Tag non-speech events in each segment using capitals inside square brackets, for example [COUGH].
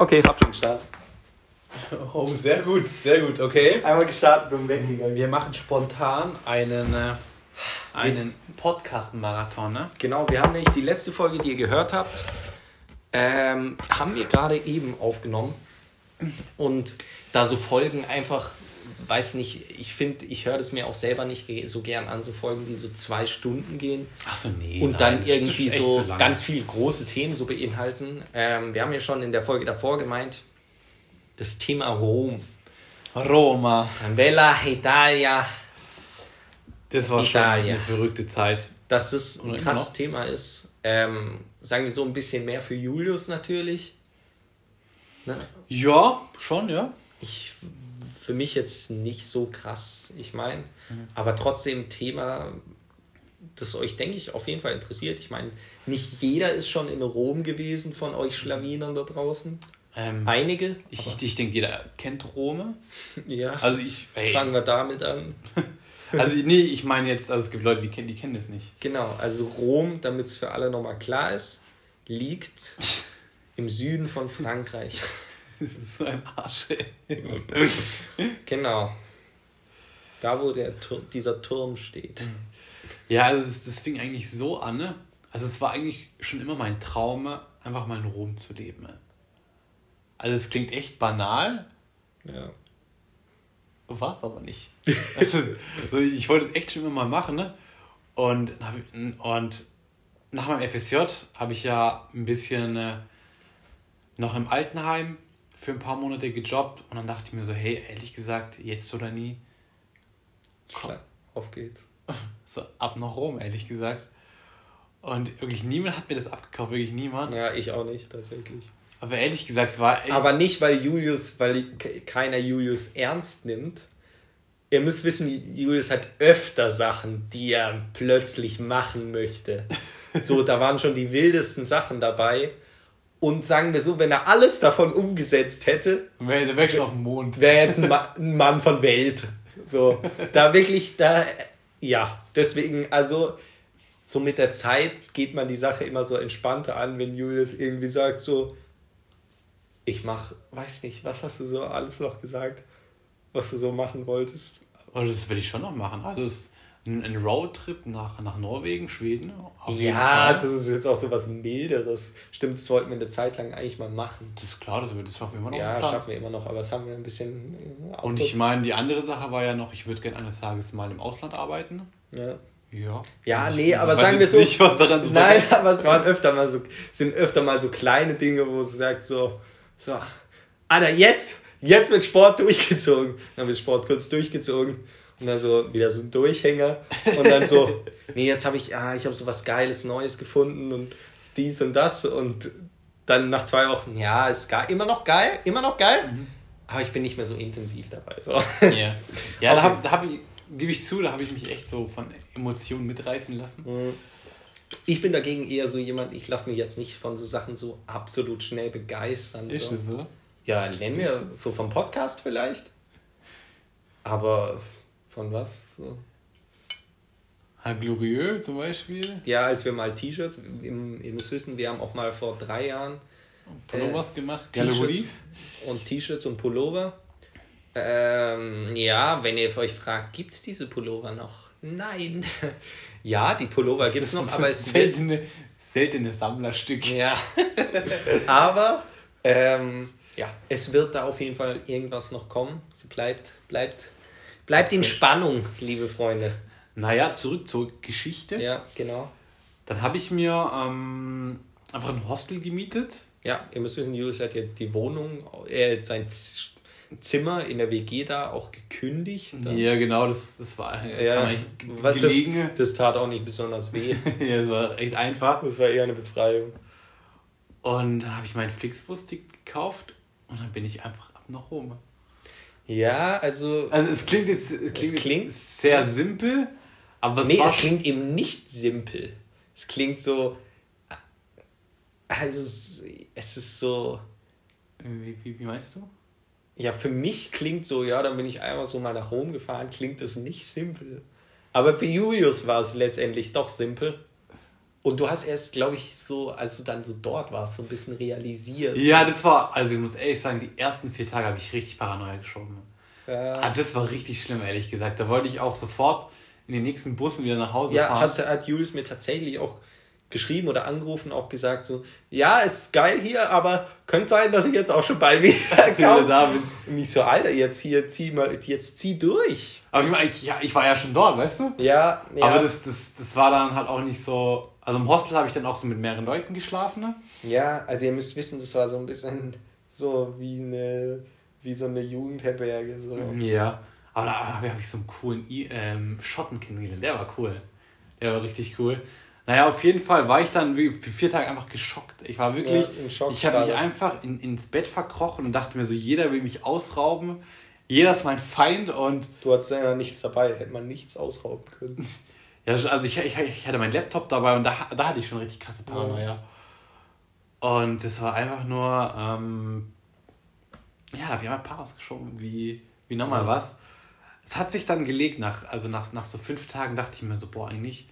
Okay, hab schon gestartet. [LAUGHS] Oh, sehr gut, sehr gut, okay. Einmal gestartet und weggegangen. Wir machen spontan einen, äh, einen Podcast-Marathon, ne? Genau, wir haben nämlich die letzte Folge, die ihr gehört habt, ähm, haben wir gerade eben aufgenommen. Und da so Folgen einfach, weiß nicht, ich finde, ich höre das mir auch selber nicht so gern an, so Folgen, die so zwei Stunden gehen. Achso, nee. und dann das irgendwie so ganz viele große Themen so beinhalten. Ähm, wir haben ja schon in der Folge davor gemeint, das Thema Rom. Roma. Bella Italia, Das war Italien. schon eine verrückte Zeit. dass es ein krasses? Thema ist. Ähm, sagen wir so ein bisschen mehr für Julius natürlich. Ne? Ja, schon, ja. Ich, für mich jetzt nicht so krass, ich meine. Mhm. Aber trotzdem Thema, das euch, denke ich, auf jeden Fall interessiert. Ich meine, nicht jeder ist schon in Rom gewesen von euch Schlawinern da draußen. Ähm, Einige. ich, ich, ich denke, jeder kennt Rome. [LAUGHS] Ja. Also ich, ey, Fangen wir damit an. [LAUGHS] also nee, ich meine jetzt, also es gibt Leute, die kennen, die kennen das nicht. Genau, also Rom, damit es für alle nochmal klar ist, liegt [LAUGHS] im Süden von Frankreich. So ein Arsch, ey. Genau. Da, wo der Tur dieser Turm steht. Ja, also es- das fing eigentlich so an, ne? Also es war eigentlich schon immer mein Traum, einfach mal in Rom zu leben. Also es klingt echt banal, Ja. war es aber nicht. [LAUGHS] Ich wollte es echt schon immer mal machen, ne? Und, und nach meinem FSJ habe ich ja ein bisschen äh, noch im Altenheim für ein paar Monate gejobbt und dann dachte ich mir so, hey, ehrlich gesagt, jetzt oder nie, Klar, auf geht's. [LAUGHS] so ab nach Rom, ehrlich gesagt. Und wirklich niemand hat mir das abgekauft, wirklich niemand. Ja, ich auch nicht, tatsächlich. Aber ehrlich gesagt war. Aber nicht, weil Julius, weil ke- keiner Julius ernst nimmt. Ihr müsst wissen, Julius hat öfter Sachen, die er plötzlich machen möchte. [LAUGHS] So, da waren schon die wildesten Sachen dabei. Und sagen wir so, wenn er alles davon umgesetzt hätte, wäre weg schon auf dem Mond. wäre jetzt ein, Ma ein Mann von Welt. So, da wirklich, da, ja, deswegen, also, so mit der Zeit geht man die Sache immer so entspannter an, wenn Julius irgendwie sagt, so, ich mach, weiß nicht, was hast du so alles noch gesagt, was du so machen wolltest? Also das will ich schon noch machen. Also es ein, Roadtrip nach, nach Norwegen, Schweden. Ja, das ist jetzt auch so was Milderes. Stimmt, das wollten wir eine Zeit lang eigentlich mal machen. Das ist klar, das, das schaffen wir immer noch. Ja, schaffen wir immer noch, aber das haben wir ein bisschen. äh, Und ich meine, die andere Sache war ja noch, ich würde gerne eines Tages mal im Ausland arbeiten. Ja. Ja. Ja, nee, aber sagen wir so. nicht, was daran so [LAUGHS] Nein, aber es waren öfter mal so, sind öfter mal so kleine Dinge, wo du sagst so, so, Alter, jetzt, jetzt wird Sport [LAUGHS] durchgezogen. Dann wird Sport kurz durchgezogen dann so wieder so ein Durchhänger und dann so, [LAUGHS] nee, jetzt habe ich, ah, ich habe so was Geiles, Neues gefunden und dies und das und dann nach zwei Wochen, ja, ist geil, immer noch geil, immer noch geil, aber ich bin nicht mehr so intensiv dabei. So. Ja, ja da, hab, da hab ich, gebe ich zu, da habe ich mich echt so von Emotionen mitreißen lassen. Ich bin dagegen eher so jemand, ich lasse mich jetzt nicht von so Sachen so absolut schnell begeistern. Ist so. das so? Ja, nennen wir so vom Podcast vielleicht. Aber von was? So. Ah, Glorieux zum Beispiel. Ja, als wir mal T-Shirts, im- ihr müsst wissen, wir haben auch mal vor drei Jahren Pullovers gemacht. T-Shirts Galeries. und T-Shirts und Pullover. Ähm, ja, wenn ihr euch fragt, gibt es diese Pullover noch? Nein. [LAUGHS] ja, die Pullover gibt es noch, aber es wird seltene, seltene Sammlerstücke. Ja. [LAUGHS] Aber ähm, ja, es wird da auf jeden Fall irgendwas noch kommen. Es bleibt, bleibt, bleibt in Spannung, liebe Freunde. Naja, zurück zur Geschichte. Ja, genau. Dann habe ich mir ähm, einfach ein Hostel gemietet. Ja, ihr müsst wissen, Julius hat ja die Wohnung, äh, sein Zimmer in der WG da auch gekündigt. Ja, genau, das, das war Ja, [LAUGHS] was- gelegen. Das, das tat auch nicht besonders weh. [LAUGHS] ja, das war echt einfach. Das war eher eine Befreiung. Und dann habe ich meinen Flixbus-Ticket gekauft und dann bin ich einfach ab nach Rom. Ja, also. Also es klingt jetzt, es klingt, klingt- jetzt sehr simpel, aber es Nee, es klingt eben nicht simpel. Es klingt so. Also, es es ist so. Wie, wie, wie meinst du? Ja, für mich klingt so, ja, dann bin ich einmal so mal nach Rom gefahren, klingt das nicht simpel. Aber für Julius war es letztendlich doch simpel. Und du hast erst, glaube ich, so, als du dann so dort warst, so ein bisschen realisiert. Ja, das war, also ich muss ehrlich sagen, die ersten vier Tage habe ich richtig Paranoia geschoben. Ja. Ah, das war richtig schlimm, ehrlich gesagt. Da wollte ich auch sofort in den nächsten Bussen wieder nach Hause Ja, fahren. hast du, hat Julius mir tatsächlich auch geschrieben oder angerufen, auch gesagt so, ja, ist geil hier, aber könnte sein, dass ich jetzt auch schon [LAUGHS] wieder wieder komme. da bin. Und ich so, Alter, jetzt hier, zieh mal, jetzt zieh durch. Aber ich, meine, ich, ja, ich war ja schon dort, weißt du? Ja, ja. Aber das, das, das war dann halt auch nicht so. Also im Hostel habe ich dann auch so mit mehreren Leuten geschlafen. Ne? Ja, also ihr müsst wissen, das war so ein bisschen [LAUGHS] so wie eine, wie so eine Jugendherberge. So. Ja. Aber da habe ich so einen coolen I ähm, Schotten kennengelernt. Der war cool. Der war richtig cool. Naja, auf jeden Fall war ich dann wie- für vier Tage einfach geschockt. Ich war wirklich, Ja, ich habe mich einfach in, ins Bett verkrochen und dachte mir so, jeder will mich ausrauben. Jeder ist mein Feind und Du hattest ja nichts dabei, hätte man nichts ausrauben können. [LAUGHS] Ja, also ich, ich, ich hatte meinen Laptop dabei und da, da hatte ich schon richtig krasse Paranoia. Und das war einfach nur, ähm, ja, da habe ich einmal Paras geschoben, wie, wie nochmal was. Es hat sich dann gelegt, nach, also nach, nach so fünf Tagen dachte ich mir so, boah, eigentlich,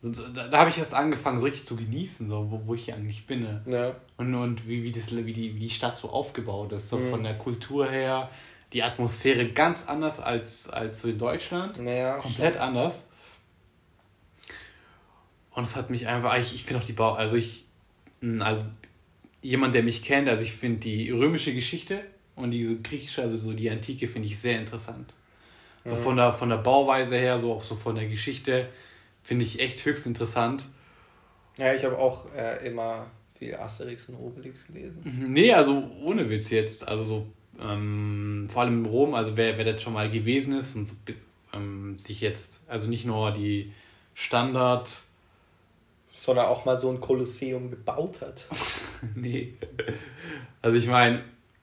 da, da habe ich erst angefangen, so richtig zu genießen, so, wo, wo ich hier eigentlich bin. ne? Ja. Und, und wie, wie, das, wie, die, wie die Stadt so aufgebaut ist, so von der Kultur her, die Atmosphäre ganz anders als, als so in Deutschland Naja, komplett anders. Und es hat mich einfach, ich, ich finde auch die Bau, also ich, mh, also jemand, der mich kennt, also ich finde die römische Geschichte und diese griechische, also so die Antike, finde ich sehr interessant. So von der, von der Bauweise her, so auch so von der Geschichte, finde ich echt höchst interessant. Ja, ich habe auch äh, immer viel Asterix und Obelix gelesen. Nee, also ohne Witz jetzt. Also so, ähm, vor allem in Rom, also wer, wer das schon mal gewesen ist und so, ähm, sich jetzt, also nicht nur die Standard- Sondern auch mal so ein Kolosseum gebaut hat. [LAUGHS] Nee. Also ich meine,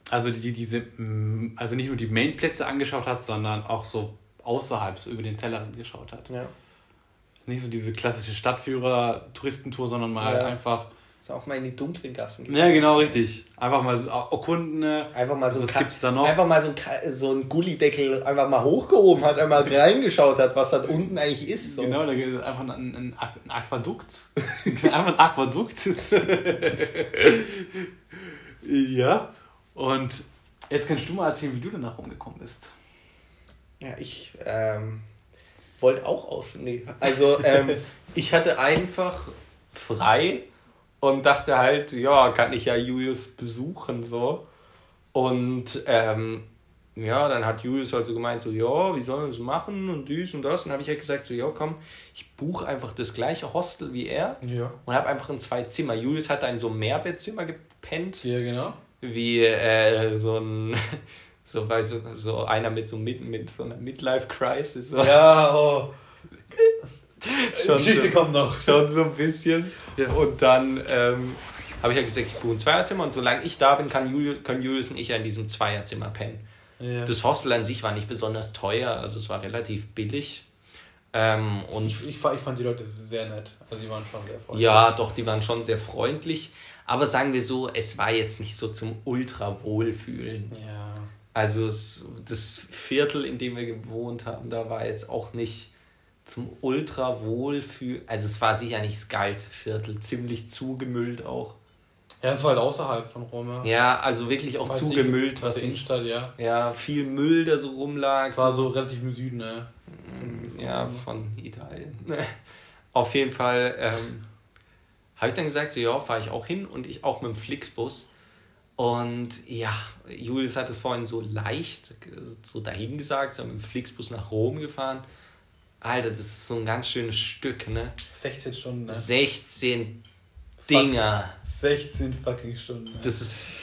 also die, diese, mm, also nicht nur die Mainplätze angeschaut hat, sondern auch so außerhalb, so über den Tellerrand geschaut hat. Ja. Nicht so diese klassische Stadtführer-Touristentour, sondern mal Ja. einfach. Ist auch mal in die dunklen Gassen. Ja, genau, richtig. Einfach mal so erkunden. Einfach mal so ein Was gibt's da noch? Einfach mal so ein, so ein Gullideckel einfach mal hochgehoben hat, einmal reingeschaut hat, was da unten eigentlich ist. So. Genau, da es einfach ein, ein, ein Aquadukt. [LAUGHS] einfach ein Aquadukt. [LAUGHS] ja. Und jetzt kannst du mal erzählen, wie du danach rumgekommen bist. Ja, ich ähm, wollte auch aus. Nee. Also, ähm, [LAUGHS] ich hatte einfach frei und dachte halt, ja, kann ich ja Julius besuchen, so. Und ähm, ja, dann hat Julius halt so gemeint, so, ja, wie sollen wir das machen und dies und das. Und habe ich halt gesagt, so, ja, komm, ich buche einfach das gleiche Hostel wie er Ja. und habe einfach in zwei Zimmer. Julius hat da in so Mehrbettzimmer gepennt Ja, genau. wie äh, so ein [LAUGHS] so, weißt du, so einer mit so mit, mit so einer Midlife Crisis so. Ja, oh. [LAUGHS] [LAUGHS] schon Geschichte so, kommt noch. schon so ein bisschen Ja. und dann ähm, habe ich ja gesagt ich buche ein Zweierzimmer und solange ich da bin kann Julius, können Julius und ich ja in diesem Zweierzimmer pennen Ja. das Hostel an sich war nicht besonders teuer also es war relativ billig ähm, und ich, ich, fand- ich fand die Leute sehr nett. Also die waren schon sehr freundlich. Ja, doch, die waren schon sehr freundlich. Aber sagen wir so, es war jetzt nicht so zum Ultra-Wohlfühlen. Ja. Also es, das Viertel, in dem wir gewohnt haben, da war jetzt auch nicht zum Ultra-Wohlfühlen. Also es war sicher nicht das geilste Viertel, ziemlich zugemüllt auch. Ja, es war halt außerhalb von Rom. Ja, Ja, also wirklich auch jetzt zugemüllt, so, was Innenstadt, ja. ja, viel Müll, der so rumlag. Es war so relativ im Süden, ne? Ja, von Italien. [LAUGHS] Auf jeden Fall ähm, habe ich dann gesagt, so ja, fahre ich auch hin und ich auch mit dem Flixbus. Und ja, Julius hat es vorhin so leicht so dahin gesagt, so mit dem Flixbus nach Rom gefahren. Alter, das ist so ein ganz schönes Stück, ne? 16 Stunden, ne? 16 Dinger. 16 fucking Stunden. Ne? Das ist,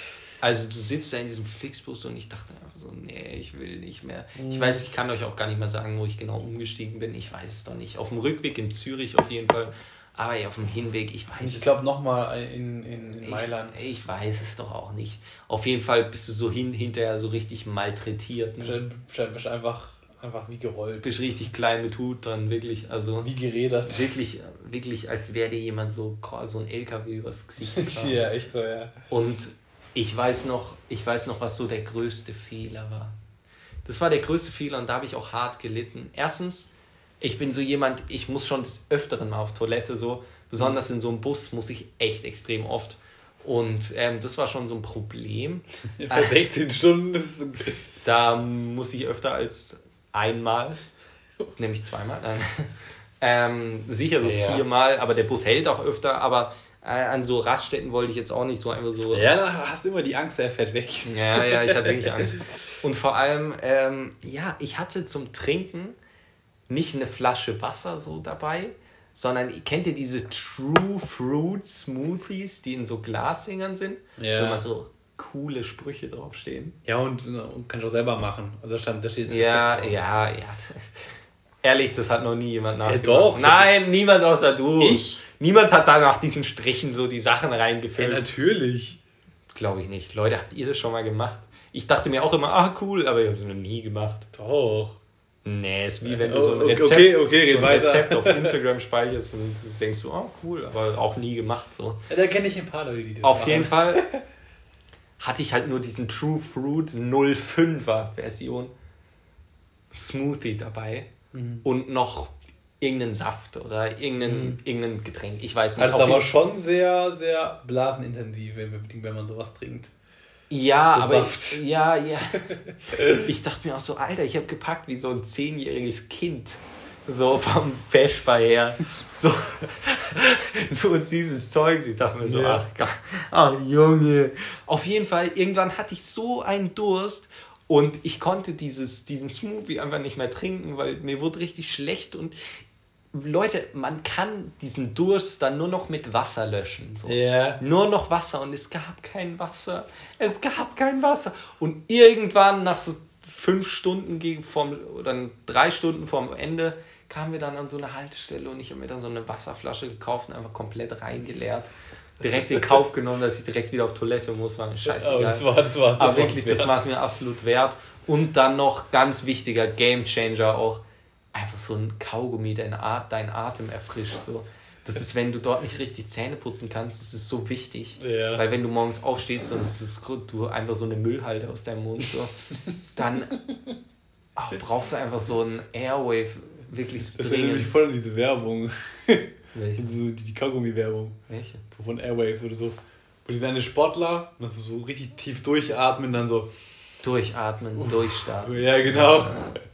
also du sitzt da in diesem Flixbus und ich dachte einfach so, nee, ich will nicht mehr. Ich weiß, ich kann euch auch gar nicht mehr sagen, wo ich genau umgestiegen bin. Ich weiß es doch nicht. Auf dem Rückweg in Zürich auf jeden Fall. Aber ja, auf dem Hinweg, ich weiß ich es glaube nochmal in, in, in Mailand. Ich, ich weiß es doch auch nicht. Auf jeden Fall bist du so hin, hinterher so richtig malträtiert. Ne? Bestimmt, bestimmt einfach, einfach wie gerollt. Bist richtig klein mit Hut dran, wirklich. Also Wie gerädert. wirklich, wirklich, als wäre dir jemand so, so ein LKW übers Gesicht [LAUGHS] gefahren. ja, echt so, ja. Und ich weiß noch, ich weiß noch, was so der größte Fehler war. Das war der größte Fehler und da habe ich auch hart gelitten. Erstens, ich bin so jemand, ich muss schon des Öfteren mal auf Toilette so, Besonders in so einem Bus muss ich echt extrem oft. Und ähm, das war schon so ein Problem. [LAUGHS] Für 16 Stunden ist Da muss ich öfter als einmal, nämlich zweimal. Ähm, sicher so Ja. viermal, aber der Bus hält auch öfter, aber äh, an so Raststätten wollte ich jetzt auch nicht so einfach so. Ja, da hast du immer die Angst, er fährt weg. Ja, ja, ich hatte wirklich Angst. [LAUGHS] Und vor allem, ähm, ja, ich hatte zum Trinken nicht eine Flasche Wasser so dabei, sondern kennt ihr diese True Fruit Smoothies, die in so Glasdingern sind, Ja. wo immer so coole Sprüche draufstehen? Ja, und, und kannst auch selber machen. Also da, stand, da steht das Ja, drauf. ja, ja. [LAUGHS] Ehrlich, das hat noch nie jemand nachgemacht. doch. Nein, niemand außer du. Ich? Niemand hat da nach diesen Strichen so die Sachen Ja, reingefüllt. natürlich. Glaube ich nicht. Leute, habt ihr das schon mal gemacht? Ich dachte mir auch immer, ah cool, aber ich habe es noch nie gemacht. Doch. Nee, ist wie wenn du Oh, so ein okay, Rezept, okay, okay, so ein. Rezept auf [LAUGHS] Instagram speicherst und du denkst so, ah cool, aber auch nie gemacht. So. Ja, da kenne ich ein paar Leute, die das Auf machen. jeden Fall [LAUGHS] hatte ich halt nur diesen True Fruit 05er Version Smoothie dabei Mhm. und noch irgendeinen Saft oder irgendeinen, irgendein Getränk. Ich weiß nicht. Also aber schon sehr, sehr blasenintensiv, wenn, wenn man sowas trinkt. Ja, So aber Saft. ich, ja, ja. [LAUGHS] Ich dachte mir auch so, Alter, ich habe gepackt wie so ein zehnjähriges Kind. So vom Feschbar her. So [LAUGHS] nur süßes Zeug. Ich dachte mir so, Ja. ach, ach Junge. Auf jeden Fall, irgendwann hatte ich so einen Durst und ich konnte dieses, diesen Smoothie einfach nicht mehr trinken, weil mir wurde richtig schlecht und Leute, man kann diesen Durst dann nur noch mit Wasser löschen. So. Ja. Nur noch Wasser und es gab kein Wasser. Es gab kein Wasser. Und irgendwann nach so fünf Stunden gegen vom, oder drei Stunden vorm Ende kamen wir dann an so eine Haltestelle und ich habe mir dann so eine Wasserflasche gekauft und einfach komplett reingeleert. Direkt in Kauf genommen, dass ich direkt wieder auf Toilette muss, war mir scheißegal. Aber das war, das war, das Aber wirklich, das war es mir absolut wert. Und dann noch ganz wichtiger Game Changer auch, einfach so ein Kaugummi, dein, At dein Atem erfrischt. So. Das ist, wenn du dort nicht richtig Zähne putzen kannst, das ist so wichtig. Ja. Weil wenn du morgens aufstehst und es ist, du einfach so eine Müllhalde aus deinem Mund, so, dann auch [LAUGHS] brauchst du einfach so ein Airwave wirklich so Das erinnert mich dringend. voll an diese Werbung. [LAUGHS] Welche? So die, Kaugummi-Werbung Welche? von Airwaves oder so. Wo die seine Sportler, und das so richtig tief durchatmen, dann so. Durchatmen, durchstarten. Ja, genau.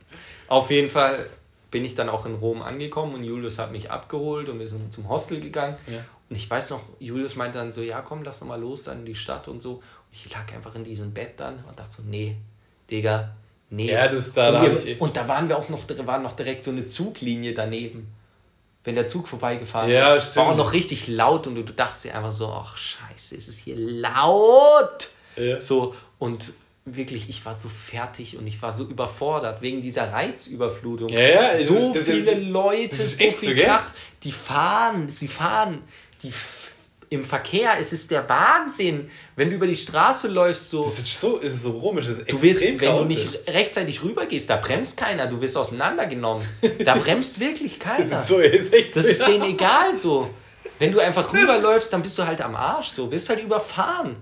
[LAUGHS] Auf jeden Fall bin ich dann auch in Rom angekommen und Julius hat mich abgeholt und wir sind zum Hostel gegangen. Ja. Und ich weiß noch, Julius meinte dann so, ja komm, lass noch mal los dann in die Stadt und so. Und ich lag einfach in diesem Bett dann und dachte so, nee, Digga, nee. Ja, das da, und, da wir, und da waren wir auch noch, da war noch direkt so eine Zuglinie daneben. Wenn der Zug vorbeigefahren Ja, war, stimmt. war auch noch richtig laut und du, du dachtest dir einfach so, ach scheiße, ist es hier laut. Ja. So, und wirklich, ich war so fertig und ich war so überfordert wegen dieser Reizüberflutung. Ja, ja, so ist- ist- viele Leute, ist so viel so? Krach, die fahren, sie fahren, die f- im Verkehr, es ist der Wahnsinn, wenn du über die Straße läufst, so. Das ist so, es ist so komisch. Das ist Du wirst, wenn du nicht rechtzeitig rübergehst, da bremst keiner, du wirst auseinandergenommen. Da bremst wirklich keiner. [LAUGHS] Das ist so, ist echt Das ist denen egal so. Wenn du einfach rüberläufst, dann bist du halt am Arsch, so, wirst halt überfahren.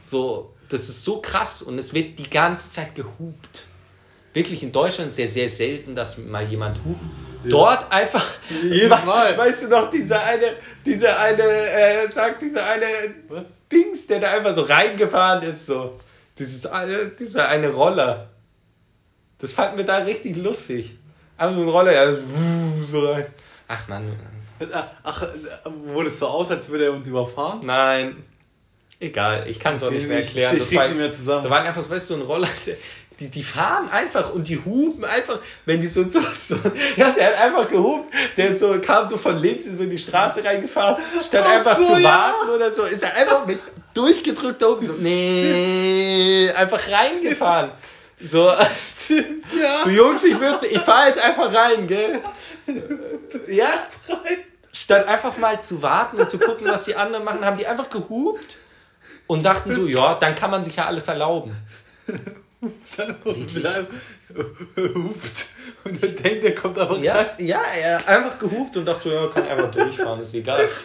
So, das ist so krass und es wird die ganze Zeit gehupt. Wirklich in Deutschland sehr, sehr selten, dass mal jemand hupt. Dort einfach. Jedes Mal. [LAUGHS] Weißt du noch, dieser eine, dieser eine, äh, sagt dieser eine Was? Dings, der da einfach so reingefahren ist, so. Dieses eine, dieser eine Roller. Das fanden wir da richtig lustig. Einfach so ein Roller, ja, so rein. Ach man, Ach, wurde es so aus, als würde er uns überfahren? nein. Egal, ich kann es auch nicht mehr erklären. ich Das war, mehr zusammen. Da waren einfach, weißt du, so ein Roller, die, die fahren einfach und die hupen einfach, wenn die so, so, so ja, der hat einfach gehupt, der so, kam so von links in so in die Straße reingefahren, statt Ach einfach so, zu ja. warten oder so, ist er einfach mit durchgedrückt da oben so, nee, einfach reingefahren. So, Stimmt, ja. so Jungs, ich, würd- ich fahr jetzt einfach rein, gell? Ja, statt einfach mal zu warten und zu gucken, was die anderen machen, haben die einfach gehupt und dachten so, ja, dann kann man sich ja alles erlauben. Dann [LAUGHS] hupt und er denkt, er kommt einfach Ja, rein. ja, er einfach gehupt und dachte so, ja, kann einfach durchfahren, ist egal. [LAUGHS]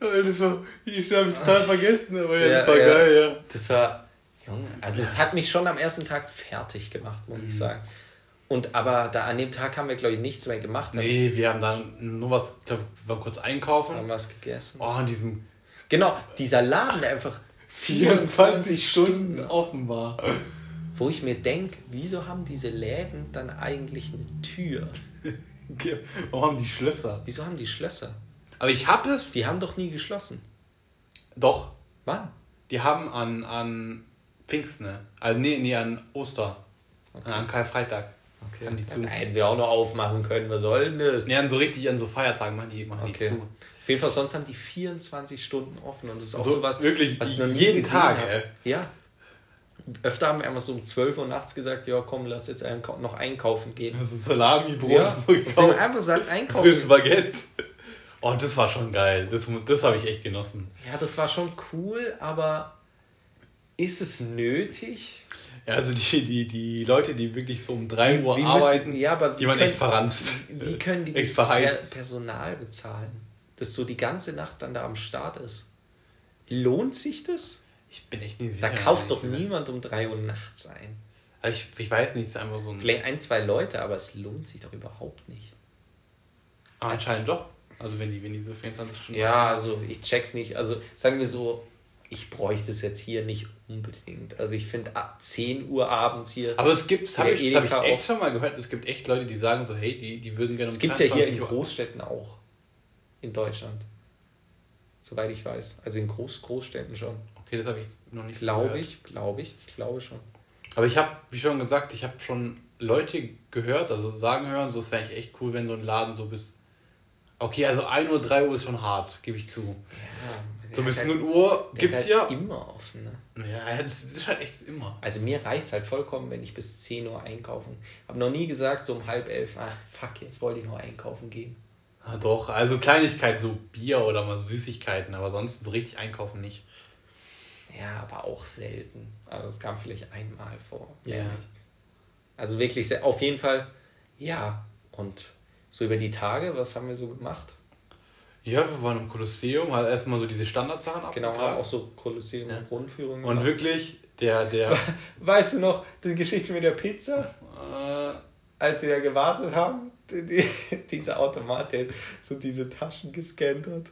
Das war, ich habe es total vergessen, aber ja, Ja, das war ja. geil, ja. Das war, Junge, also es hat mich schon am ersten Tag fertig gemacht, muss ich sagen. Und aber da an dem Tag haben wir, glaube ich, nichts mehr gemacht. Nee, wir haben dann nur was, ich glaub, wir waren kurz einkaufen. Haben was gegessen. Oh, in diesem Genau, dieser Laden, der einfach [LAUGHS] 24 Stunden offen war. Wo ich mir denke, wieso haben diese Läden dann eigentlich eine Tür? [LAUGHS] Warum haben die Schlösser? Wieso haben die Schlösser? Aber ich habe es. Die haben doch nie geschlossen. Doch. Wann? Die haben an, an Pfingsten, ne? Also nee, nee, an Oster. An Karfreitag. Okay. Haben die zu. Da hätten sie auch noch aufmachen können. Was soll denn das? Nee, an so richtig an so Feiertagen machen die, machen Okay. die zu. Auf jeden Fall, sonst haben die 24 Stunden offen und das ist auch So, sowas, wirklich, was ich noch nie jeden Tag. Ja. Öfter haben wir einfach so um 12 Uhr nachts gesagt, ja komm, lass jetzt einkau- noch einkaufen gehen. Also Salami, Brot, Ja, so gekauft. einfach gesagt, einkaufen. Frisches Baguette. Oh, das war schon geil. Das, das habe ich echt genossen. Ja, das war schon cool, aber ist es nötig? Ja, also die, die, die Leute, die wirklich so um 3 Uhr Wie arbeiten, müssen- ja, aber die waren können- echt verranzt. Wie können die das verheizt. Personal bezahlen? Das so die ganze Nacht dann da am Start ist. Lohnt sich das? Ich bin echt nicht sicher. Da kauft doch niemand um 3 Uhr nachts ein. Also ich, ich weiß nicht, es ist einfach so ein. Vielleicht ein, zwei Leute, aber es lohnt sich doch überhaupt nicht. Ah, anscheinend doch. Also wenn die, wenn die so 24 Stunden. Ja, also ich check's nicht. Also sagen wir so, ich bräuchte es jetzt hier nicht unbedingt. Also ich finde ab 10 Uhr abends hier. Aber es gibt, das habe ich, hab ich echt auch. schon mal gehört, es gibt echt Leute, die sagen so, hey, die, die würden gerne um Das gibt's ja hier in 23 Uhr- Großstädten auch. In Deutschland. Soweit ich weiß. Also in Groß Großstädten schon. Okay, das habe ich jetzt noch nicht Glaube gehört. ich, glaube ich, ich glaube schon. Aber ich habe, wie schon gesagt, ich habe schon Leute gehört, also sagen hören, so es wäre echt cool, wenn so ein Laden so bis. Okay, also 1 Uhr, 3 Uhr ist schon hart, gebe ich zu. Ja, So bis der 0 hat Uhr halt- der gibt's hat ja. halt immer offen, ne? Ja, das ist halt echt immer. Also mir reicht es halt vollkommen, wenn ich bis 10 Uhr einkaufen. Hab noch nie gesagt, so um halb elf, ah, fuck, jetzt wollte ich noch einkaufen gehen. Ah, doch, also Kleinigkeiten, so Bier oder mal Süßigkeiten, aber sonst so richtig einkaufen nicht. Ja, aber auch selten. Also es kam vielleicht einmal vor. Ja. Also wirklich, sehr, auf jeden Fall, ja. Und so über die Tage, was haben wir so gemacht? Ja, wir waren im Kolosseum, halt erstmal so diese Standardsachen Genau, haben abgegrast. auch so Kolosseum Ja. Rundführungen Und gemacht. wirklich, der, der, [LAUGHS] Weißt du noch die Geschichte mit der Pizza? äh, Als wir da gewartet haben, die, die, dieser Automat, der so diese Taschen gescannt hat.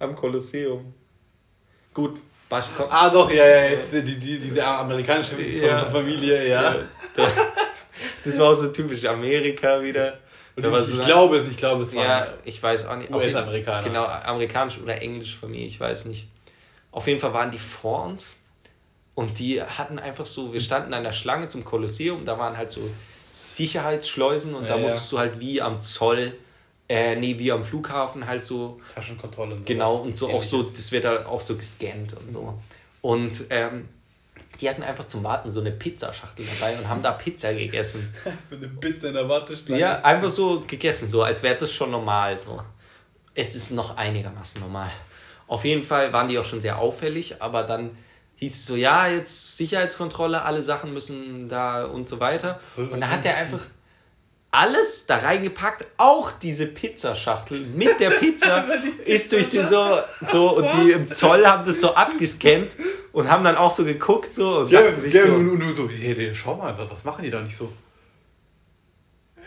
Am Kolosseum. Gut, komm. ah doch, ja, ja, jetzt die, die, diese amerikanische Ja. Familie, ja. Das war auch so typisch Amerika wieder. Und Da war ich, so glaube es, ich glaube es war. Ja, ich weiß auch nicht. US-Amerikaner. Genau, amerikanisch oder englisch Familie, ich weiß nicht. Auf jeden Fall waren die vor uns und die hatten einfach so, wir standen an der Schlange zum Kolosseum, da waren halt so Sicherheitsschleusen und Ja, da ja. musstest du halt wie am Zoll, äh, nee, wie am Flughafen halt so, Taschenkontrolle und so. genau, und so auch so, das wird halt auch so gescannt und so. Und ähm, die hatten einfach zum Warten so eine Pizzaschachtel dabei und haben da Pizza gegessen. [LAUGHS] Mit einer Pizza in der Warteschlange. Ja, einfach so gegessen, so als wäre das schon normal. So. Es ist noch einigermaßen normal. Auf jeden Fall waren die auch schon sehr auffällig, aber dann hieß es so, ja, jetzt Sicherheitskontrolle, alle Sachen müssen da und so weiter. Voll Und da hat der einfach alles da reingepackt, auch diese Pizzaschachtel mit der Pizza [LAUGHS] ist durch die so, so und die im Zoll haben das so abgescannt und haben dann auch so geguckt so und Ja, dachten sich ja, so, und, und du so, hey, hey, schau mal, was, was machen die da nicht so?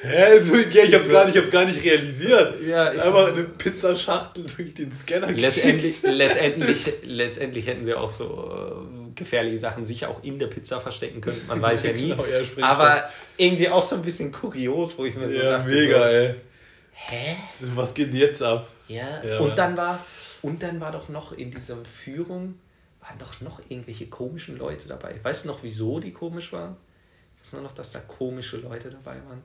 Hä? So, ja, ich hab's gar nicht, ich hab's gar nicht realisiert. Ja, ich- Einfach eine Pizzaschachtel durch den Scanner Letztendlich, geschickt. letztendlich, letztendlich hätten sie auch so äh, gefährliche Sachen sicher auch in der Pizza verstecken können. Man [LAUGHS] weiß ja nie. Genau, ja, Aber irgendwie auch so ein bisschen kurios, wo ich mir so Ja, dachte. mega, so, ey. Hä? Was geht denn jetzt ab? Ja. Ja. Und dann war und dann war doch noch in dieser Führung waren doch noch irgendwelche komischen Leute dabei. Weißt du noch, wieso die komisch waren? Ich weiß nur noch, dass da komische Leute dabei waren.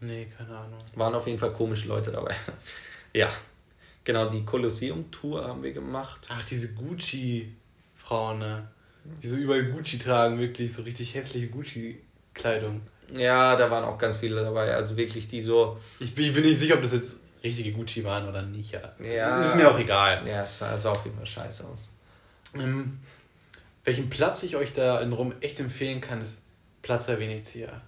Nee, keine Ahnung. Waren auf jeden Fall komische Leute dabei. [LAUGHS] ja. Genau, die Kolosseum-Tour haben wir gemacht. Ach, diese Gucci-Frauen, ne? Die so überall Gucci tragen, wirklich so richtig hässliche Gucci-Kleidung. Ja, da waren auch ganz viele dabei. Also wirklich die so. Ich bin, ich bin nicht sicher, ob das jetzt richtige Gucci waren oder nicht. Ja. Ja. Ist mir auch egal. Ja, es sah, sah auf jeden Fall scheiße aus. Ähm, welchen Platz ich euch da in Rom echt empfehlen kann, ist Plaza Venezia.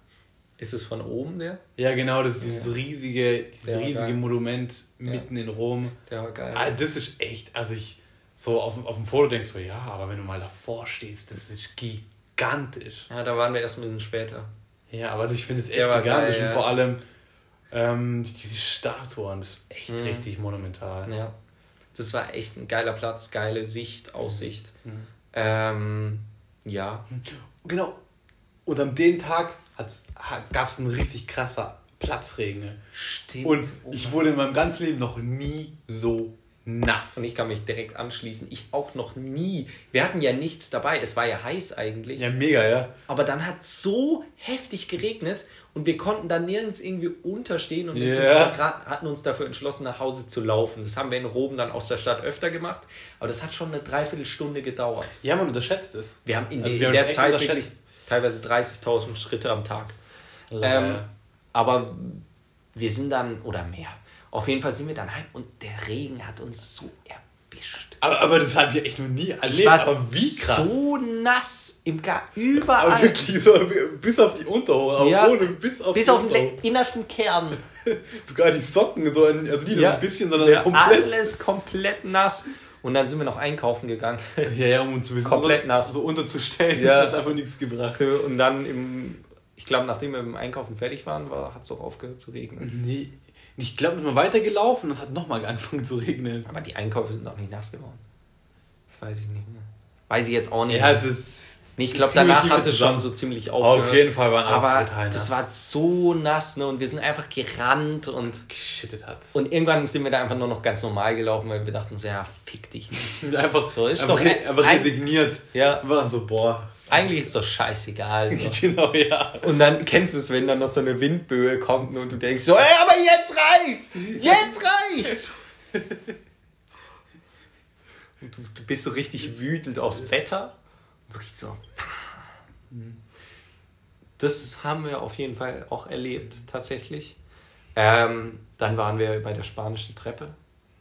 Ist es von oben der? Ja, genau, das ist dieses riesige, dieses Ja, riesige geil. Monument mitten in Rom. Der war geil. Ah, das ist echt, also ich, so auf, dem- auf dem Foto denkst du, ja, aber wenn du mal davor stehst, das ist gigantisch. Ja, da waren wir erst ein bisschen später. Ja, aber ich finde es echt gigantisch geil, und ja. vor allem ähm, diese Statuen, echt Mhm. richtig monumental. Ja. Das war echt ein geiler Platz, geile Sicht, Aussicht. Mhm. Ähm, ja. Genau. Und an dem Tag gab es einen richtig krasser Platzregen. Stimmt. Und Oh ich wurde in meinem ganzen Leben noch nie so nass. Und ich kann mich direkt anschließen. Ich auch noch nie. Wir hatten ja nichts dabei. Es war ja heiß eigentlich. Ja, mega, ja. Aber dann hat so heftig geregnet und wir konnten da nirgends irgendwie unterstehen und sind grad, hatten uns dafür entschlossen, nach Hause zu laufen. Das haben wir in Roben dann aus der Stadt öfter gemacht, aber das hat schon eine Dreiviertelstunde gedauert. Ja, man unterschätzt es. Wir haben in, Also wir in haben der Zeit wirklich teilweise 30.000 Schritte am Tag. Ähm, aber wir sind dann, oder mehr, auf jeden Fall sind wir dann heim und der Regen hat uns so erwischt. aber, aber das habe ich echt noch nie Ich erlebt. war Aber wie krass. so nass, im Gar aber überall. wirklich so bis auf die Unterhose. Aber Ja, ohne bis auf bis auf den innersten Kern. [LAUGHS] Sogar die Socken, so ein, also nicht nur Ja. ein bisschen, sondern Ja, komplett. alles komplett nass. Und dann sind wir noch einkaufen gegangen. Ja, ja, um uns ein bisschen Komplett unter, nass. so unterzustellen. Ja. Das [LAUGHS] hat einfach nichts gebracht. Und dann im, ich glaube, nachdem wir im Einkaufen fertig waren, war, hat es auch aufgehört zu regnen. Nee, ich glaube, wir sind mal weitergelaufen und es hat nochmal angefangen zu regnen. Aber die Einkäufe sind auch nicht nass geworden. Das weiß ich nicht mehr. Weiß ich jetzt auch nicht. Ja, es ist. Nee, ich glaube, danach hat es schon so ziemlich aufgehört. Auf jeden Fall waren Aber total nass. das war so nass, ne? Und wir sind einfach gerannt und, geschittet hat. und irgendwann sind wir da einfach nur noch ganz normal gelaufen, weil wir dachten so, ja, fick dich nicht. [LAUGHS] einfach So, ist einfach, doch einfach ein- resigniert. Ja. War so, boah. Eigentlich ist doch scheißegal. [LAUGHS] So. genau, ja. Und dann kennst du es, wenn dann noch so eine Windböe kommt und du denkst so, ey, aber jetzt reicht's! Jetzt reicht's! Und du, du bist so richtig wütend aufs Wetter. Und so richtig so. Das haben wir auf jeden Fall auch erlebt, tatsächlich. Ähm, dann waren wir bei der spanischen Treppe.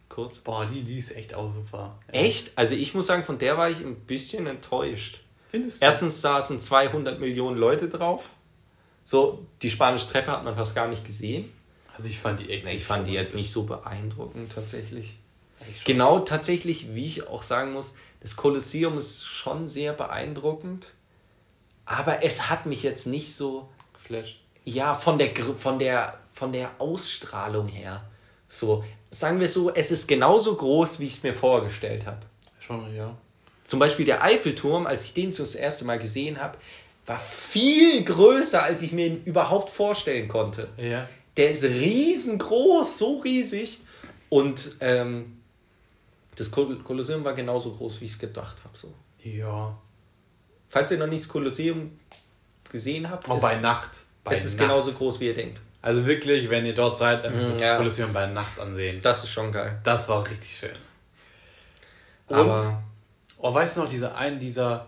Kurz. Boah, die, die ist echt auch super. Echt? Also ich muss sagen, von der war ich ein bisschen enttäuscht. Findest du? Erstens saßen 200 Millionen Leute drauf. So, die spanische Treppe hat man fast gar nicht gesehen. Also ich fand die echt. Nee, ich fand die jetzt nicht so beeindruckend tatsächlich. Genau tatsächlich, wie ich auch sagen muss, das Kolosseum ist schon sehr beeindruckend. Aber es hat mich jetzt nicht so, Geflasht. ja, von der, von der, von der Ausstrahlung her. So, sagen wir so, es ist genauso groß, wie ich es mir vorgestellt habe. Schon, ja. Zum Beispiel der Eiffelturm, als ich den das erste Mal gesehen habe, war viel größer, als ich mir ihn überhaupt vorstellen konnte. Ja. Der ist riesengroß, so riesig. Und ähm, das Kol- Kolosseum war genauso groß, wie ich es gedacht habe. So. Ja. Falls ihr noch nicht das Kolosseum gesehen habt, Auch es, bei Nacht. Bei es ist Nacht. genauso groß, wie ihr denkt. Also wirklich, wenn ihr dort seid, dann müsst ihr das Ja. Kolosseum bei Nacht ansehen. Das ist schon geil. Das war richtig schön. Und, Aber oh, weißt du noch, diese ein, dieser,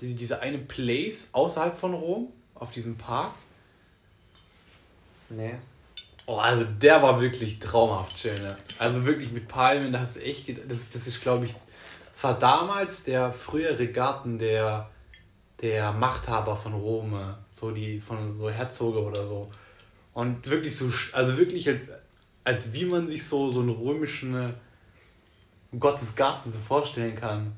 diese, diese eine Place außerhalb von Rom, auf diesem Park? nee. Oh, also der war wirklich traumhaft schön. Ne? Also wirklich mit Palmen, da hast echt, das, das ist glaube ich, das war damals der frühere Garten der, der Machthaber von Rom, äh, so die, von so Herzoge oder so. Und wirklich so, also wirklich als, als wie man sich so, so einen römischen äh, Gottesgarten so vorstellen kann.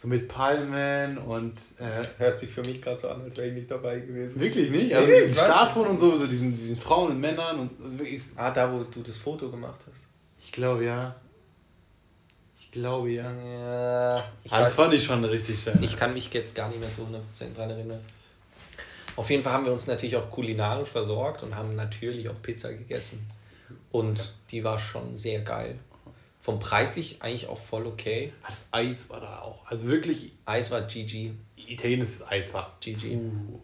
So mit Palmen und äh, Hört sich für mich gerade so an, als wäre ich nicht dabei gewesen. wirklich nicht. Also Nee, mit diesen Statuen und so, so diesen, diesen Frauen und Männern und wirklich Ah, da, wo du das Foto gemacht hast. Ich glaube ja. Ich glaube ja. Ja. Ich, Ah, das fand ich schon richtig schön. ich kann mich jetzt gar nicht mehr zu 100% dran erinnern. Auf jeden Fall haben wir uns natürlich auch kulinarisch versorgt und haben natürlich auch Pizza gegessen. Und die war schon sehr geil. Vom preislich eigentlich auch voll okay. Ah, das Eis war da auch. Also wirklich, Eis war GG. italienisches Eis war. GG. Uh.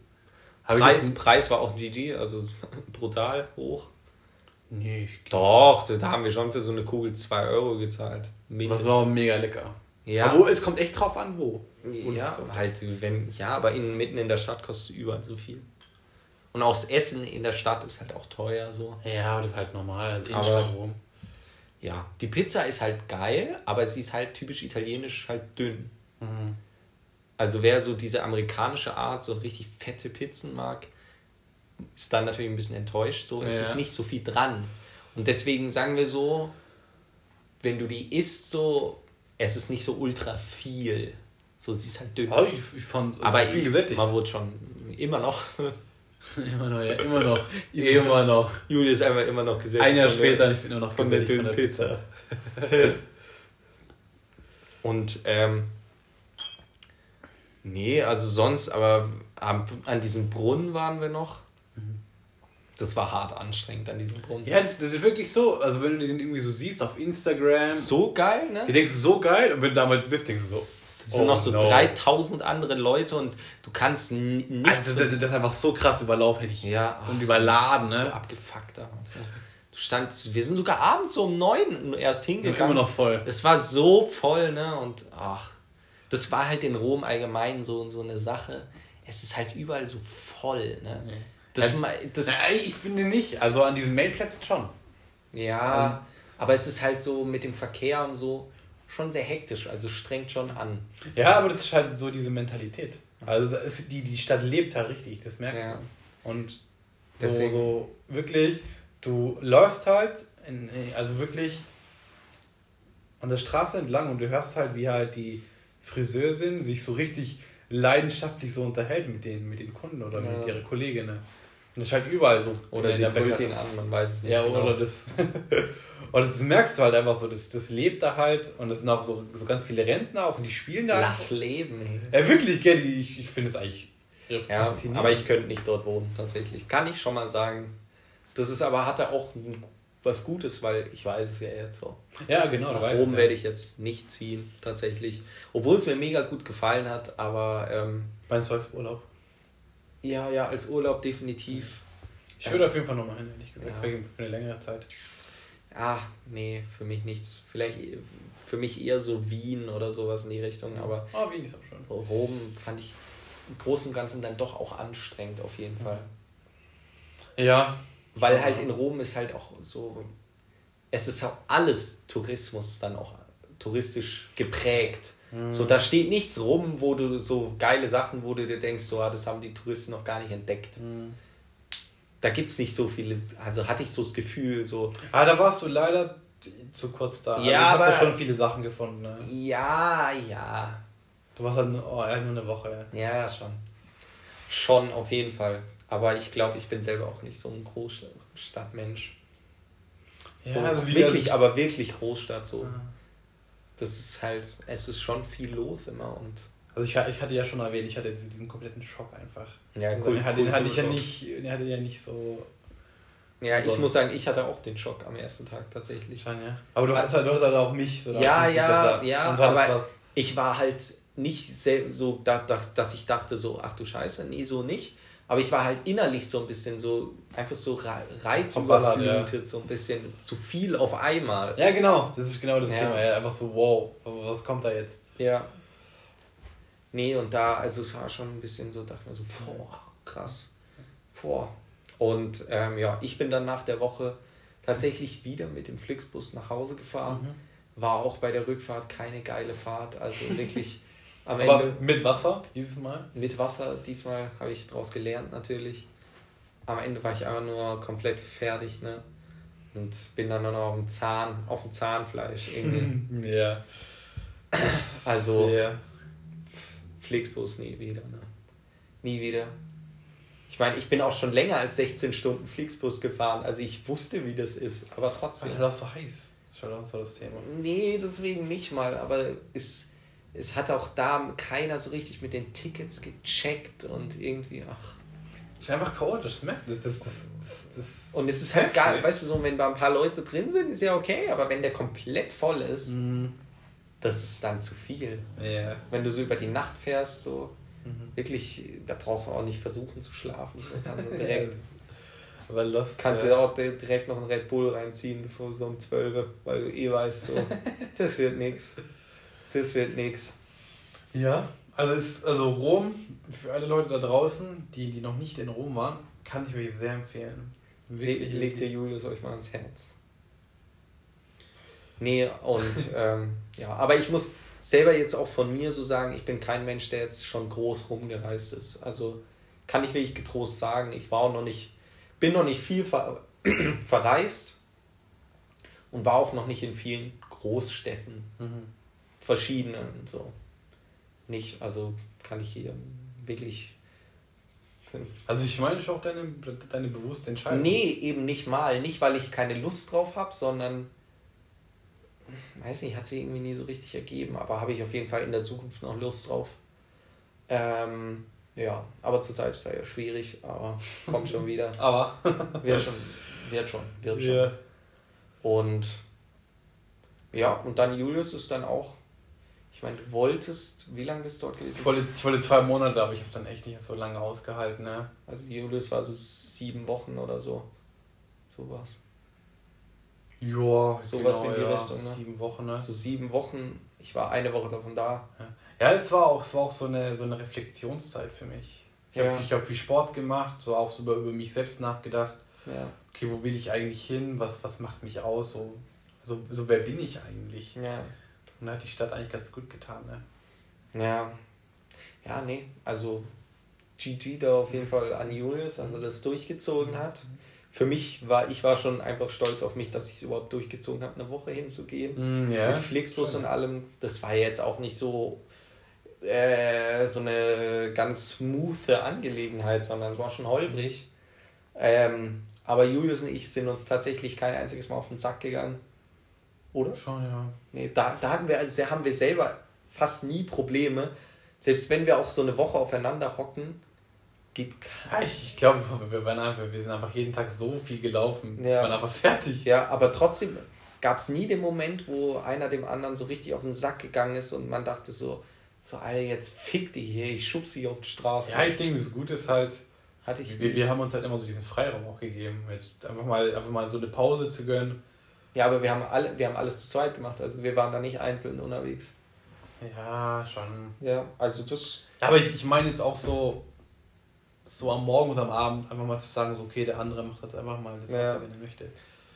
Preis, das- Preis war auch GG, also [LAUGHS] brutal hoch. Nee, ich Doch, da haben wir schon für so eine Kugel 2 Euro gezahlt. Das Mindestens. war mega lecker. Ja. Obwohl, es kommt echt drauf an, wo. Ja, halt, wenn, ja, aber in, mitten in der Stadt kostet es überall so viel. Und auch das Essen in der Stadt ist halt auch teuer so. Ja, das ist halt normal. Also Aber- Rom. Ja, die Pizza ist halt geil, aber sie ist halt typisch italienisch halt dünn. Mhm. Also wer so diese amerikanische Art, so richtig fette Pizzen mag, ist dann natürlich ein bisschen enttäuscht. So, es Ja. ist nicht so viel dran. Und deswegen sagen wir so, wenn du die isst, so, es ist nicht so ultra viel. So, sie ist halt dünn. Aber ich, ich fand, Aber ich man wurde schon immer noch. [LAUGHS] [LAUGHS] immer noch, ja, immer noch. [LAUGHS] immer noch. Julius ist einfach immer noch gesetzt. Ein Jahr später, der- ich bin immer noch von der dünnen der Pizza. [LAUGHS] Und ähm, nee, also sonst, aber am, an diesem Brunnen waren wir noch. Das war hart anstrengend an diesem Brunnen. Ja, das, das ist wirklich so. Also, wenn du den irgendwie so siehst auf Instagram, So geil, ne? du denkst du so geil und wenn du damals bist, denkst du so. Es sind oh noch so no. 3000 andere Leute und du kannst nichts. Also, das, das ist einfach so krass überlaufen, hätte ich. ja, und ach, überladen, so, ne? So abgefuckt. So. Du standst, wir sind sogar abends so um neun erst hingegangen. immer noch voll. Es war so voll, ne? Und ach, das war halt in Rom allgemein so, so eine Sache. Es ist halt überall so voll, ne? Das, Ja, das, Na, ich finde nicht. Also an diesen Mailplätzen schon. ja, aber es ist halt so mit dem Verkehr und so schon sehr hektisch, also strengt schon an. Ja, aber das ist halt so diese Mentalität. Also es ist, die, die Stadt lebt halt richtig, das merkst Ja. du. Und so, Deswegen- so wirklich, du läufst halt, in, also wirklich an der Straße entlang und du hörst halt, wie halt die Friseurin sich so richtig leidenschaftlich so unterhält mit den, mit den Kunden oder Ja. mit ihrer Kollegin. Und das ist halt überall so. Oder In sie der brüllt ihn an, man weiß es nicht. Ja, genau. oder das. [LAUGHS] oder das merkst du halt einfach so, das, das lebt da halt und es sind auch so, so ganz viele Rentner auch und die spielen da. Lass leben, ey. Ja, wirklich, gell, ich, ich finde es eigentlich Ja, faszinierend. aber ich könnte nicht dort wohnen, tatsächlich. Kann ich schon mal sagen. Das ist aber, hatte auch ein, was Gutes, weil ich weiß es ja jetzt so. Ja, genau. Nach Rom werde ich jetzt nicht ziehen, tatsächlich. Obwohl es mir mega gut gefallen hat, aber ähm, Meinst du als Urlaub? Ja, ja, als Urlaub definitiv. Ich würde auf jeden Fall nochmal hin, ehrlich gesagt, Ja. für, eine längere Zeit. Ah, nee, für mich nichts. Vielleicht für mich eher so Wien oder sowas in die Richtung, aber Ah, Wien ist auch schön. Rom fand ich im Großen und Ganzen dann doch auch anstrengend auf jeden Fall. Ja. Weil halt in Rom ist halt auch so, es ist auch alles Tourismus dann auch touristisch geprägt. So, da steht nichts rum, wo du so geile Sachen, wo du dir denkst, so, ah, das haben die Touristen noch gar nicht entdeckt. Da gibt es nicht so viele, also hatte ich so das Gefühl, so, Ah, da warst du leider zu kurz da. Also Ja, ich hab aber- schon viele Sachen gefunden. Ne? ja, ja, Du warst halt nur, oh, ja, nur eine Woche. Ja. ja, ja, schon. Schon, auf jeden Fall. Aber ich glaube, ich bin selber auch nicht so ein Großstadtmensch. Ja, So, also wie wirklich, das- aber wirklich Großstadt so. Ah. Das ist halt, es ist schon viel los immer und Also ich, ich hatte ja schon erwähnt, ich hatte diesen diesen kompletten Schock einfach. ja, Also cool, den, hatte, ich ja nicht, den hatte ich ja nicht so. Ja, ich sonst. muss sagen, ich hatte auch den Schock am ersten Tag tatsächlich. Schon, ja. Aber du hattest halt, du hattest halt auch mich. So, Ja, hast ja, besser. ja, aber was. ich war halt nicht so, da, da, dass ich dachte so, ach du Scheiße, nee, so nicht. Aber ich war halt innerlich so ein bisschen so, einfach so Verballert, ja. reizüberflutet, so ein bisschen zu viel auf einmal. Ja, genau, das ist genau das Ja. Thema. Ja, einfach so, wow, was kommt da jetzt? Ja. Nee, und da, also es war schon ein bisschen so, dachte mir so, boah, krass. Boah. Und ähm, ja, ich bin dann nach der Woche tatsächlich wieder mit dem Flixbus nach Hause gefahren. Mhm. War auch bei der Rückfahrt keine geile Fahrt. Also wirklich am Aber Ende mit Wasser dieses Mal? mit Wasser. Diesmal habe ich draus gelernt natürlich. Am Ende war ich einfach nur komplett fertig, ne? Und bin dann nur noch auf dem Zahn, auf dem Zahnfleisch irgendwie. [LAUGHS] Ja. [LAUGHS] Also Ja. Flixbus nie wieder, ne? Nie wieder. Ich meine, ich bin auch schon länger als 16 Stunden Flixbus gefahren, also ich wusste, wie das ist, aber trotzdem. Das ist auch so heiß. Schau doch, so das Thema. Nee, deswegen nicht mal, aber es, es hat auch da keiner so richtig mit den Tickets gecheckt und irgendwie, ach. Das ist einfach chaotisch, das merkt das, das, das, das, Und es ist halt geil, weißt du, so, wenn da ein paar Leute drin sind, ist ja okay, aber wenn der komplett voll ist, Mhm. das ist dann zu viel. Ja. Wenn du so über die Nacht fährst, so Mhm. wirklich, da brauchst du auch nicht versuchen zu schlafen. So kannst du [LAUGHS] direkt, Weil Lost. kannst äh, du auch di- direkt noch einen Red Bull reinziehen, bevor es um 12 Uhr, weil du eh weißt, so, [LAUGHS] das wird nix. Das wird nix. Ja, also ist also Rom für alle Leute da draußen, die, die noch nicht in Rom waren, kann ich euch sehr empfehlen. Le Wirklich, legt der. Julius euch mal ans Herz. Nee, und [LAUGHS] ähm, ja, aber ich muss selber jetzt auch von mir so sagen, ich bin kein Mensch, der jetzt schon groß rumgereist ist. Also kann ich wirklich getrost sagen, ich war auch noch nicht, bin noch nicht viel ver [CLEARS THROAT] verreist und war auch noch nicht in vielen Großstädten, Mhm. Verschiedenen so. Nicht, also kann ich hier wirklich Also ich meine schon auch deine, deine bewusste Entscheidung. Nee, eben nicht mal. Nicht, weil ich keine Lust drauf habe, sondern weiß nicht, hat sich irgendwie nie so richtig ergeben, aber habe ich auf jeden Fall in der Zukunft noch Lust drauf. Ähm, ja, aber zurzeit ist es ja schwierig, aber kommt schon wieder. [LAUGHS] aber wird schon, wird schon, wird schon. Ja. Und ja, und dann Julius ist dann auch, ich meine, du wolltest, wie lange bist du dort gewesen? Ich wollte, ich wollte zwei Monate, aber ich habe es dann echt nicht so lange ausgehalten. Ne? Also Julius war so sieben Wochen oder so. So war's. Ja, Sowas in die Genau, ja. Richtung, ne? Sieben Wochen, ne? Also sieben Wochen, ich war eine Woche davon da. Ja, es war auch, es war auch so eine, so eine Reflexionszeit für mich. Ich habe Ja. ich hab viel Sport gemacht, so auch so über, über mich selbst nachgedacht. Ja. Okay, wo will ich eigentlich hin? Was, was macht mich aus? So, so, so wer bin ich eigentlich? Ja. Und da hat die Stadt eigentlich ganz gut getan, ne? Ja. Ja, nee, also GG da auf jeden Fall an Julius, dass er das durchgezogen hat. Für mich war, ich war schon einfach stolz auf mich, dass ich es überhaupt durchgezogen habe, eine Woche hinzugehen. Mm, ja. Mit Flixbus und allem. Das war jetzt auch nicht so, äh, so eine ganz smooth Angelegenheit, sondern es war schon holprig. Ähm, aber Julius und ich sind uns tatsächlich kein einziges Mal auf den Sack gegangen. Oder? Schon, ja. Nee, da, da hatten wir, also haben wir selber fast nie Probleme. Selbst wenn wir auch so eine Woche aufeinander hocken, geht Ja, ich, ich glaube, wir, waren einfach, wir sind einfach jeden Tag so viel gelaufen. Ja. Wir waren einfach fertig. Ja, aber trotzdem gab es nie den Moment, wo einer dem anderen so richtig auf den Sack gegangen ist und man dachte so, so Alter, jetzt fick dich hier, ich schub sie auf die Straße. Ja, ich denke, das Gute ist halt, wir, wir haben uns halt immer so diesen Freiraum auch gegeben. Jetzt einfach mal, einfach mal so eine Pause zu gönnen. Ja, aber wir haben alle, wir haben alles zu zweit gemacht, also wir waren da nicht einzeln unterwegs. Ja, schon. Ja, also das. Ja, aber ich, ich meine jetzt auch so, so am Morgen und am Abend einfach mal zu sagen, so, okay, der andere macht jetzt einfach mal das, was Ja. er gerne möchte.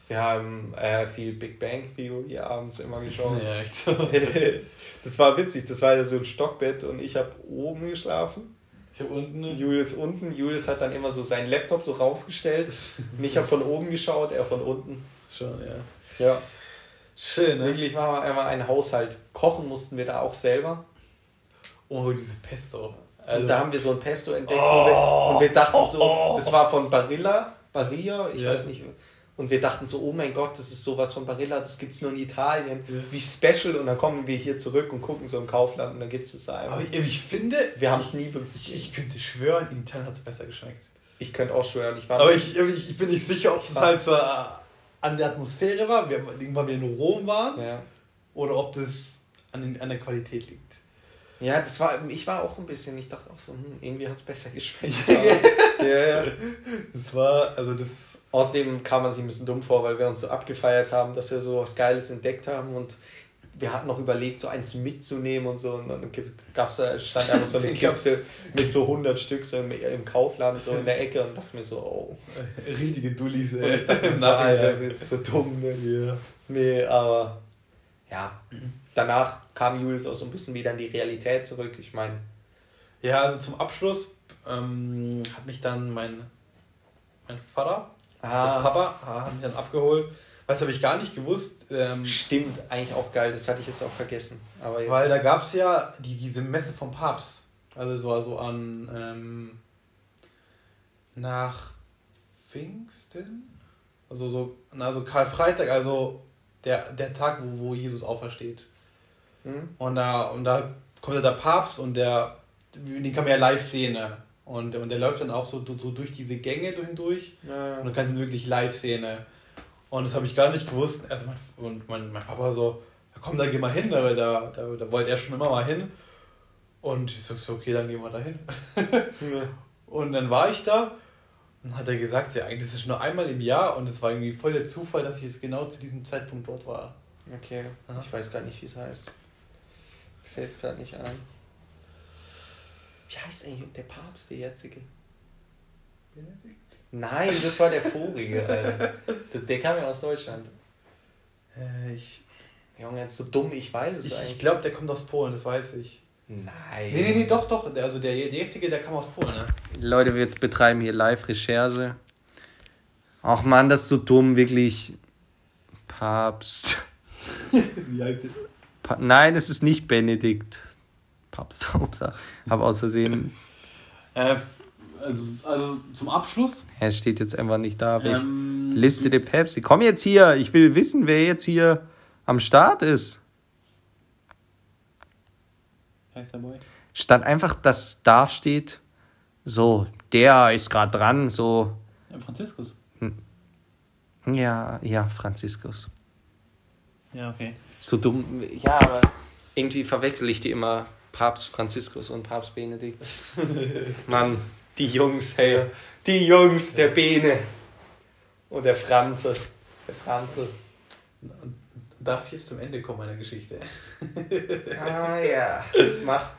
Wir haben äh, viel Big Bang Theory abends immer geschaut. Ja, echt so. [LAUGHS] das war witzig, das war ja so ein Stockbett und ich habe oben geschlafen. Ich habe unten. Julius unten. Julius hat dann immer so seinen Laptop so rausgestellt. Und ich habe von oben geschaut, er von unten. Schon, ja. Ja. Schön, ne? Wirklich war mal einmal ein Haushalt. Kochen mussten wir da auch selber. Oh, diese Pesto. und da haben wir so ein Pesto entdeckt. Oh. Und, wir, und wir dachten so, [LAUGHS] das war von Barilla. Barilla, ich Ja. weiß nicht. Und wir dachten so, oh mein Gott, das ist sowas von Barilla, das gibt es nur in Italien. Ja. Wie special. Und dann kommen wir hier zurück und gucken so im Kaufland und dann gibt es das da einfach. Aber ich, ich finde, Wir haben es nie. ich, ich, könnte schwören, in Italien hat es besser geschmeckt. ich könnte auch schwören, ich war Aber nicht- ich, ich, bin nicht sicher, ob es halt so äh, an der Atmosphäre war, wir- weil wir in Rom waren, Ja. oder ob das an, den, an der Qualität liegt. Ja, das war, ich war auch ein bisschen, ich dachte auch so, hm, irgendwie hat es besser geschmeckt. [LAUGHS] ja, ja. Das war, also das. Außerdem kam man sich ein bisschen dumm vor, weil wir uns so abgefeiert haben, dass wir so was Geiles entdeckt haben und wir hatten noch überlegt, so eins mitzunehmen und so. Und dann gab's da, stand einfach so eine [LAUGHS] Kiste mit so 100 Stück so im, im Kaufladen, so in der Ecke und dachte mir so, oh. [LAUGHS] Richtige Dullis, Und ich dachte mir [LAUGHS] so, Alter, das ist so dumm. Ne? Ja. Nee, aber ja. Danach kam Julius auch so ein bisschen wieder in die Realität zurück. Ich meine, ja, also zum Abschluss ähm, hat mich dann mein, mein Vater, Ah. der Papa, hat mich dann abgeholt. Was habe ich gar nicht gewusst. Ähm, stimmt, eigentlich auch geil, das hatte ich jetzt auch vergessen. Aber Weil da gab es ja die, diese Messe vom Papst. Also so also an ähm, nach Pfingsten? Also so, na, so Karfreitag, also der, der Tag, wo, wo Jesus aufersteht. hm? Und da, und da kommt ja der Papst und der, den kann man ja live sehen. Ne? Und, und der läuft dann auch so, so durch diese Gänge durch und durch. Ja, Und du kannst ihn wirklich live sehen. Ne? Und das habe ich gar nicht gewusst. Also mein, und mein, mein Papa so, ja, komm, da geh mal hin, da, da, da, da wollte er schon immer mal hin. Und ich so, so, okay, dann gehen wir da hin. [LAUGHS] ja. Und dann war ich da und hat er gesagt, ja, eigentlich ist es nur einmal im Jahr und es war irgendwie voll der Zufall, dass ich jetzt genau zu diesem Zeitpunkt dort war. Okay, Aha. ich weiß gar nicht, wie es heißt. Fällt es gerade nicht ein. Wie heißt eigentlich der Papst, der jetzige? Benedikt? Nein, das war der vorige, Alter. Der, der kam ja aus Deutschland. Äh, ich Junge, jetzt so dumm, ich weiß es ich, eigentlich. ich glaube, der kommt aus Polen, das weiß ich. Nein. Nee, nee, nee, doch, doch. Also der, der jetzige, der kam aus Polen, ne? Leute, wir betreiben hier Live-Recherche. Ach man, das ist so dumm, wirklich. Papst. Wie heißt der? Pa Nein, es ist nicht Benedikt. Papst, [LAUGHS] Hauptsache. Hab aus Versehen. Äh, also, also zum Abschluss. Er steht jetzt einfach nicht da. Ähm, Liste der Pepsi. Komm jetzt hier. Ich will wissen, wer jetzt hier am Start ist. heißt der Boy? Statt einfach, dass da steht, so, der ist gerade dran, so, Ja, Franziskus. ja, ja, Franziskus. Ja, okay. So dumm. Ja, aber irgendwie verwechsel ich die immer Papst Franziskus und Papst Benedikt. [LAUGHS] Mann, die Jungs, hey. Die Jungs, der Bene. Und der Franze. Der Franze. Darf ich jetzt zum Ende kommen meiner Geschichte? Ah ja. Mach.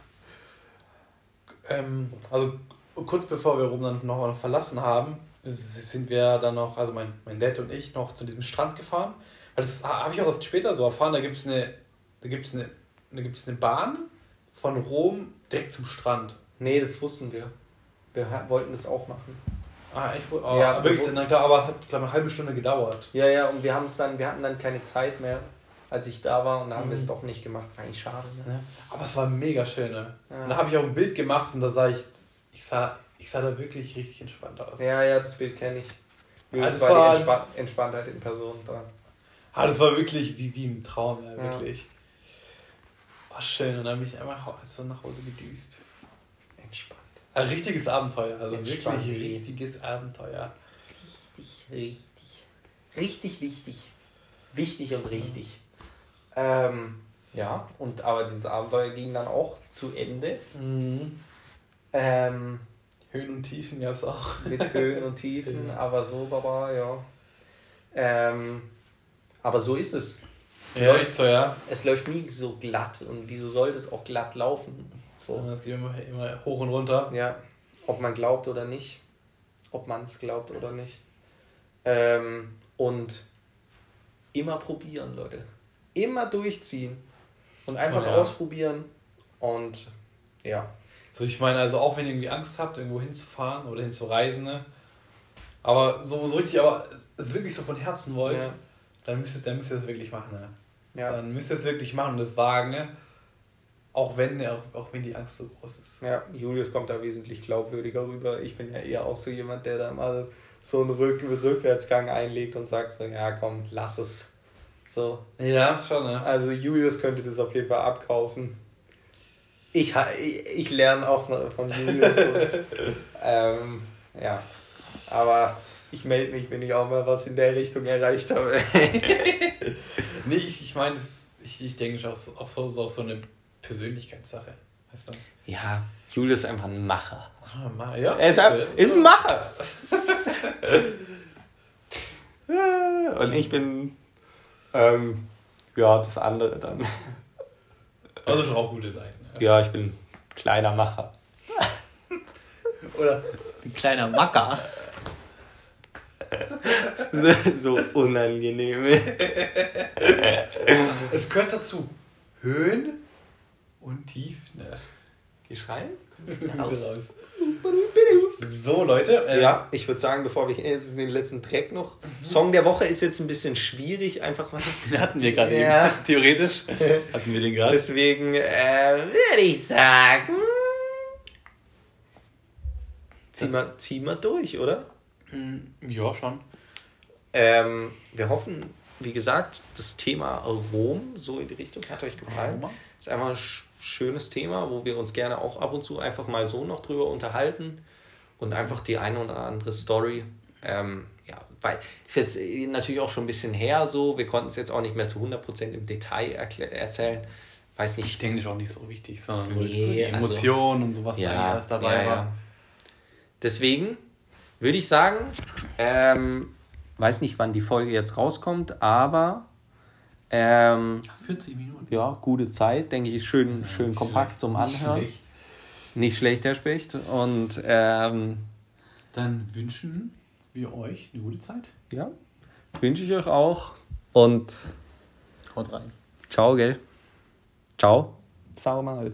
Ähm, also kurz bevor wir Rom dann noch, verlassen haben, sind wir dann noch, also mein, mein Dad und ich, noch zu diesem Strand gefahren. Das habe ich auch erst später so erfahren, da gibt es eine, da gibt's eine, da gibt's eine Bahn von Rom direkt zum Strand. Nee, das wussten wir. Wir wollten das auch machen. Ah, echt? Oh, Ja, wirklich, na klar, aber es hat, glaube ich, eine halbe Stunde gedauert. Ja, ja, und wir haben es dann, wir hatten dann keine Zeit mehr, als ich da war und da haben wir es Mhm. doch nicht gemacht. Eigentlich schade, ne? Aber es war mega schön. Ne? Ja. Und da habe ich auch ein Bild gemacht und da sah ich, ich sah, ich sah da wirklich richtig entspannt aus. Ja, ja, das Bild kenne ich. Also Das es war war- die Entspa Entspanntheit in Person dran. Ah, das war wirklich wie, wie im Traum, ja, wirklich. War schön und dann bin ich einfach so nach Hause gedüst. Ein richtiges Abenteuer, also wirklich richtiges Abenteuer. Richtig, richtig. Richtig wichtig. Wichtig und richtig. Ähm, ja, und aber dieses Abenteuer ging dann auch zu Ende. Mhm. Ähm, Höhen und Tiefen gab es auch. mit Höhen und Tiefen, [LAUGHS] Ja. aber so, Baba, ja. Ähm, aber so ist es. Es, Ja, läuft, echt so, ja. es läuft nie so glatt. Und wieso sollte es auch glatt laufen? So. Und das geht immer, immer hoch und runter. Ja, ob man glaubt oder nicht. Ob man es glaubt oder nicht. Ähm, und immer probieren, Leute. Immer durchziehen. Und einfach Oh ja. ausprobieren. Und ja. Also ich meine, also auch wenn ihr irgendwie Angst habt, irgendwo hinzufahren oder hinzureisen, ne? aber so, so richtig, aber es wirklich so von Herzen wollt, Ja. dann müsst ihr dann müsst ihr es wirklich machen. Ne? Ja. Dann müsst ihr es wirklich machen und das wagen, ne? Auch, wenn, auch, auch wenn die Angst so groß ist. ja, Julius kommt da wesentlich glaubwürdiger rüber. Ich bin ja eher auch so jemand, der da mal so einen Rück Rückwärtsgang einlegt und sagt so, ja komm, lass es. So. Ja, schon, ne? Also Julius könnte das auf jeden Fall abkaufen. Ich, ich, ich lerne auch von Julius. und, [LAUGHS] ähm, ja, aber ich melde mich, wenn ich auch mal was in der Richtung erreicht habe. [LAUGHS] Nee, ich, ich meine, ich, ich denke schon auch so, auch so, so, auch so eine Persönlichkeitssache. Weißt du? Ja, Julius ist einfach ein Macher. Ah, ma- ja. Er ist, ein, ist ein Macher. [LAUGHS] Und ich bin, ähm, ja, das andere dann. [LAUGHS] Also schon auch gute Seiten. Ne? Ja, ich bin kleiner Macher. [LAUGHS] Oder ein kleiner Macker. so unangenehm. Es gehört dazu. Höhen und Tiefen. Ne? Die schreien? Raus. So, Leute. äh, Ja, ich würde sagen, bevor wir jetzt den letzten Track noch. Song der Woche ist jetzt ein bisschen schwierig, einfach mal. [LAUGHS] Den hatten wir gerade Ja. eben. [LAUGHS] Theoretisch hatten wir den gerade. Deswegen äh, würde ich sagen. Zieh Das- mal, zieh mal durch, oder? Ja, schon. Ähm, wir hoffen, wie gesagt, das Thema Rom, so in die Richtung, hat euch gefallen. Roma. Ist einfach ein schönes Thema, wo wir uns gerne auch ab und zu einfach mal so noch drüber unterhalten und einfach die eine oder andere Story. Ähm, ja, weil ist jetzt äh, natürlich auch schon ein bisschen her so, wir konnten es jetzt auch nicht mehr zu 100% im Detail erzählen. Weiß Ich nicht. denke, das ist auch nicht so wichtig, sondern so Nee, die also- Emotionen und sowas, eigentlich alles dabei ja, war. ja. Deswegen würde ich sagen, ähm, weiß nicht, wann die Folge jetzt rauskommt, aber ähm, 40 Minuten. ja, gute Zeit, denke ich, ist schön, schön kompakt zum Anhören. Schlecht. Nicht schlecht, Herr Specht. Und ähm, Dann wünschen wir euch eine gute Zeit. ja, wünsche ich euch auch. Und Haut rein. ciao, gell? Ciao. Sag mal.